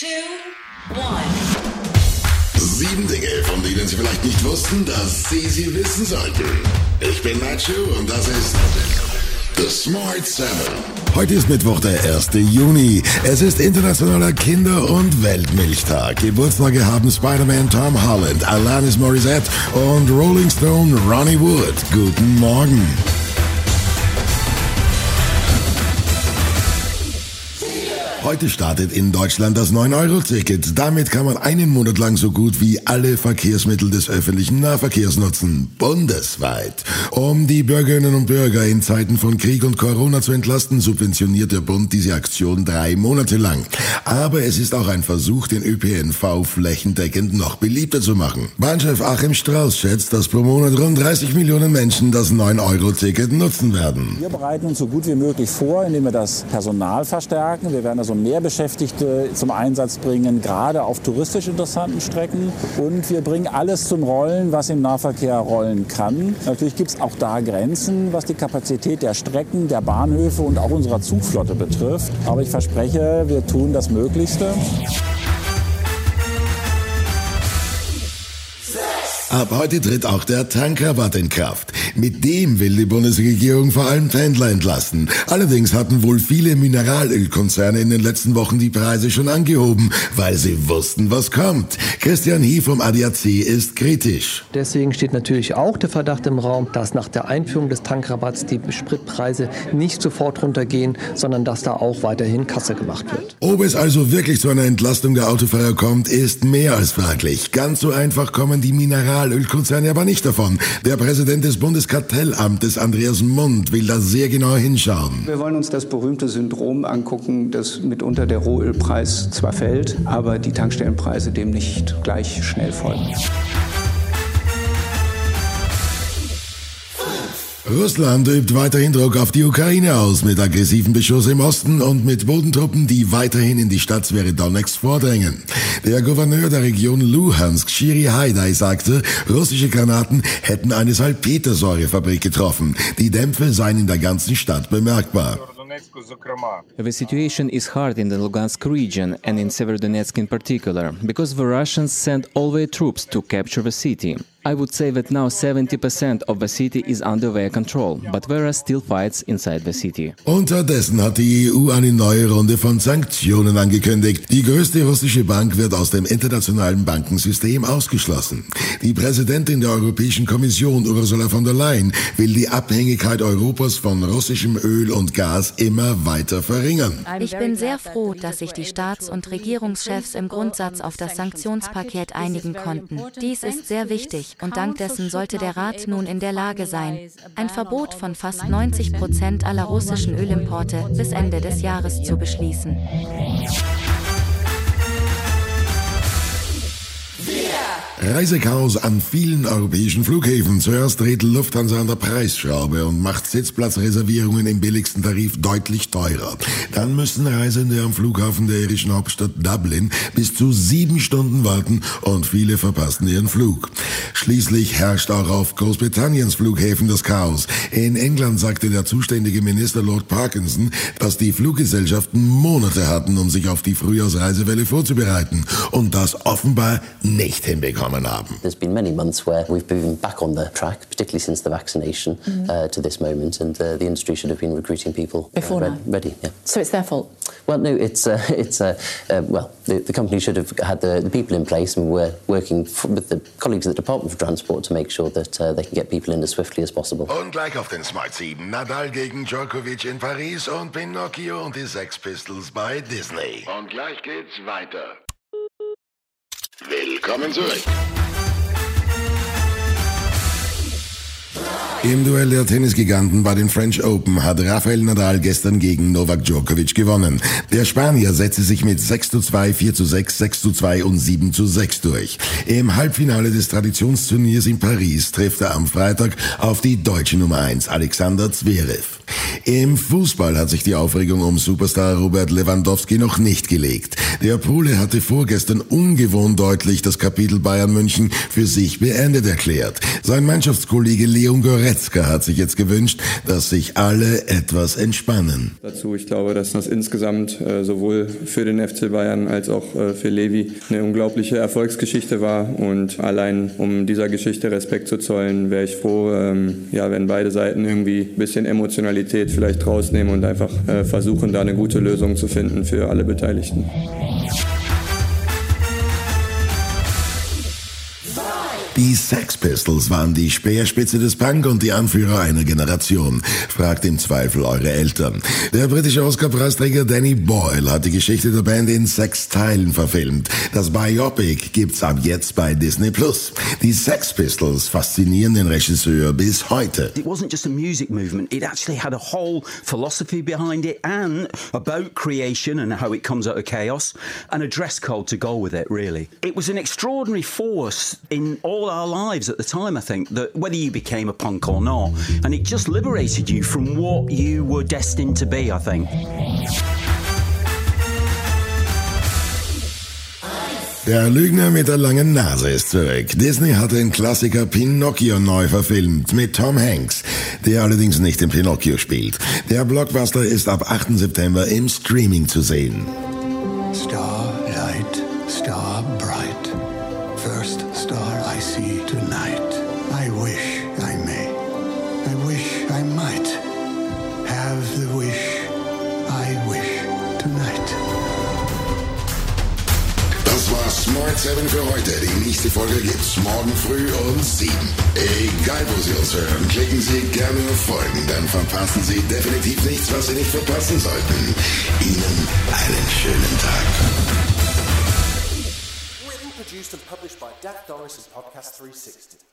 two, one. Sieben Dinge, von denen Sie vielleicht nicht wussten, dass Sie sie wissen sollten. Ich bin Nacho und das ist The Smart Seven. Heute ist Mittwoch, der 1. Juni. Es ist internationaler Kinder- und Weltmilchtag. Geburtstage haben Spider-Man Tom Holland, Alanis Morissette und Rolling Stone Ronnie Wood. Guten Morgen. Heute startet in Deutschland das 9-Euro-Ticket. Damit kann man einen Monat lang so gut wie alle Verkehrsmittel des öffentlichen Nahverkehrs nutzen. Bundesweit. Um die Bürgerinnen und Bürger in Zeiten von Krieg und Corona zu entlasten, subventioniert der Bund diese Aktion drei Monate lang. Aber es ist auch ein Versuch, den ÖPNV flächendeckend noch beliebter zu machen. Bahnchef Achim Strauß schätzt, dass pro Monat rund 30 Millionen Menschen das 9-Euro-Ticket nutzen werden. Wir bereiten uns so gut wie möglich vor, indem wir das Personal verstärken. Wir werden also mehr Beschäftigte zum Einsatz bringen, gerade auf touristisch interessanten Strecken. Und wir bringen alles zum Rollen, was im Nahverkehr rollen kann. Natürlich gibt es auch da Grenzen, was die Kapazität der Strecken, der Bahnhöfe und auch unserer Zugflotte betrifft. Aber ich verspreche, wir tun das Möglichste. Ab heute tritt auch der Tankrabatt in Kraft. Mit dem will die Bundesregierung vor allem Pendler entlasten. Allerdings hatten wohl viele Mineralölkonzerne in den letzten Wochen die Preise schon angehoben, weil sie wussten, was kommt. Christian Hie vom ADAC ist kritisch. Deswegen steht natürlich auch der Verdacht im Raum, dass nach der Einführung des Tankrabatts die Spritpreise nicht sofort runtergehen, sondern dass da auch weiterhin Kasse gemacht wird. Ob es also wirklich zu einer Entlastung der Autofahrer kommt, ist mehr als fraglich. Ganz so einfach kommen die Mineralölkonzerne aber nicht davon. Der Präsident des Bundeskartellamtes, Andreas Mund, will da sehr genau hinschauen. Wir wollen uns das berühmte Syndrom angucken, dass mitunter der Rohölpreis zwar fällt, aber die Tankstellenpreise dem nicht gleich schnell folgen. Russland übt weiterhin Druck auf die Ukraine aus mit aggressiven Beschuss im Osten und mit Bodentruppen, die weiterhin in die Stadt Sverodonetsk vordrängen. Der Gouverneur der Region Luhansk, Shiri Haidai, sagte, russische Granaten hätten eine Salpetersäurefabrik getroffen. Die Dämpfe seien in der ganzen Stadt bemerkbar. The situation is hard in the Lugansk region and in Severodonetsk in particular, because the Russians sent all their troops to capture the city. I would say that now 70% of the city is under their control, but there are still fights inside the city. Unterdessen hat die EU eine neue Runde von Sanktionen angekündigt. Die größte russische Bank wird aus dem internationalen Bankensystem ausgeschlossen. Die Präsidentin der Europäischen Kommission, Ursula von der Leyen, will die Abhängigkeit Europas von russischem Öl und Gas immer weiter verringern. Ich bin sehr froh, dass sich die Staats- und Regierungschefs im Grundsatz auf das Sanktionspaket einigen konnten. Dies ist sehr wichtig und dank dessen sollte der Rat nun in der Lage sein, ein Verbot von fast 90 Prozent aller russischen Ölimporte bis Ende des Jahres zu beschließen. Reisechaos an vielen europäischen Flughäfen. Zuerst dreht Lufthansa an der Preisschraube und macht Sitzplatzreservierungen im billigsten Tarif deutlich teurer. Dann müssen Reisende am Flughafen der irischen Hauptstadt Dublin bis zu sieben Stunden warten und viele verpassen ihren Flug. Schließlich herrscht auch auf Großbritanniens Flughäfen das Chaos. In England sagte der zuständige Minister Lord Parkinson, dass die Fluggesellschaften Monate hatten, um sich auf die Frühjahrsreisewelle vorzubereiten und das offenbar nicht hinbekommen haben. There's been many months where we've been back on the track, particularly since the vaccination uh, to this moment, and uh, the industry should have been recruiting people uh, Before re- now. ready. Yeah. So it's their fault. Well, no, it's uh, it's uh, uh, well, the, the company should have had the, the people in place, and we're working f- with the colleagues at the Department of Transport to make sure that uh, they can get people in as swiftly as possible. Und gleich auf den Smart 7. Nadal gegen Djokovic in Paris und Pinocchio und die Sex Pistols bei Disney. Und gleich geht's weiter. Willkommen zurück. Im Duell der Tennisgiganten bei den French Open hat Rafael Nadal gestern gegen Novak Djokovic gewonnen. Der Spanier setzte sich mit 6 zu 2, 4 zu 6, 6 zu 2 und 7 zu 6 durch. Im Halbfinale des Traditionsturniers in Paris trifft er am Freitag auf die deutsche Nummer 1 Alexander Zverev. Im Fußball hat sich die Aufregung um Superstar Robert Lewandowski noch nicht gelegt. Der Pole hatte vorgestern ungewohnt deutlich das Kapitel Bayern München für sich beendet erklärt. Sein Mannschaftskollege Leon Goretzka hat sich jetzt gewünscht, dass sich alle etwas entspannen. Dazu, ich glaube, dass das insgesamt äh, sowohl für den FC Bayern als auch äh, für Levi eine unglaubliche Erfolgsgeschichte war und allein um dieser Geschichte Respekt zu zollen, wäre ich froh, ähm, ja, wenn beide Seiten irgendwie ein bisschen Emotionalität vielleicht rausnehmen und einfach äh, versuchen, da eine gute Lösung zu finden für alle Beteiligten. Yeah. Die Sex Pistols waren die Speerspitze des Punk und die Anführer einer Generation. Fragt im Zweifel eure Eltern. Der britische Oscar-Preisträger Danny Boyle hat die Geschichte der Band in sechs Teilen verfilmt. Das Biopic gibt's ab jetzt bei Disney Plus. Die Sex Pistols faszinieren den Regisseur bis heute. It wasn't just a music movement, it actually had a whole philosophy behind it and about creation and how it comes out of chaos and a dress code to go with it, really. It was an extraordinary force in all our lives at the time, I think, that whether you became a punk or not, and it just liberated you from what you were destined to be, I think. Der Lügner mit der langen Nase ist zurück. Disney hat den Klassiker Pinocchio neu verfilmt mit Tom Hanks, der allerdings nicht in er Pinocchio spielt. Der er Blockbuster ist ab 8. September im Streaming zu sehen. Starlight, star bright, first star I see tonight. I wish I may, I wish I might have the wish I wish tonight. Das war Smart 7 für heute. Die nächste Folge gibt's morgen früh um 7. Egal wo Sie uns hören, klicken Sie gerne auf Folgen, dann verpassen Sie definitiv nichts, was Sie nicht verpassen sollten. Ihnen einen schönen Tag. Produced and published by Dak Doris and Podcast 360.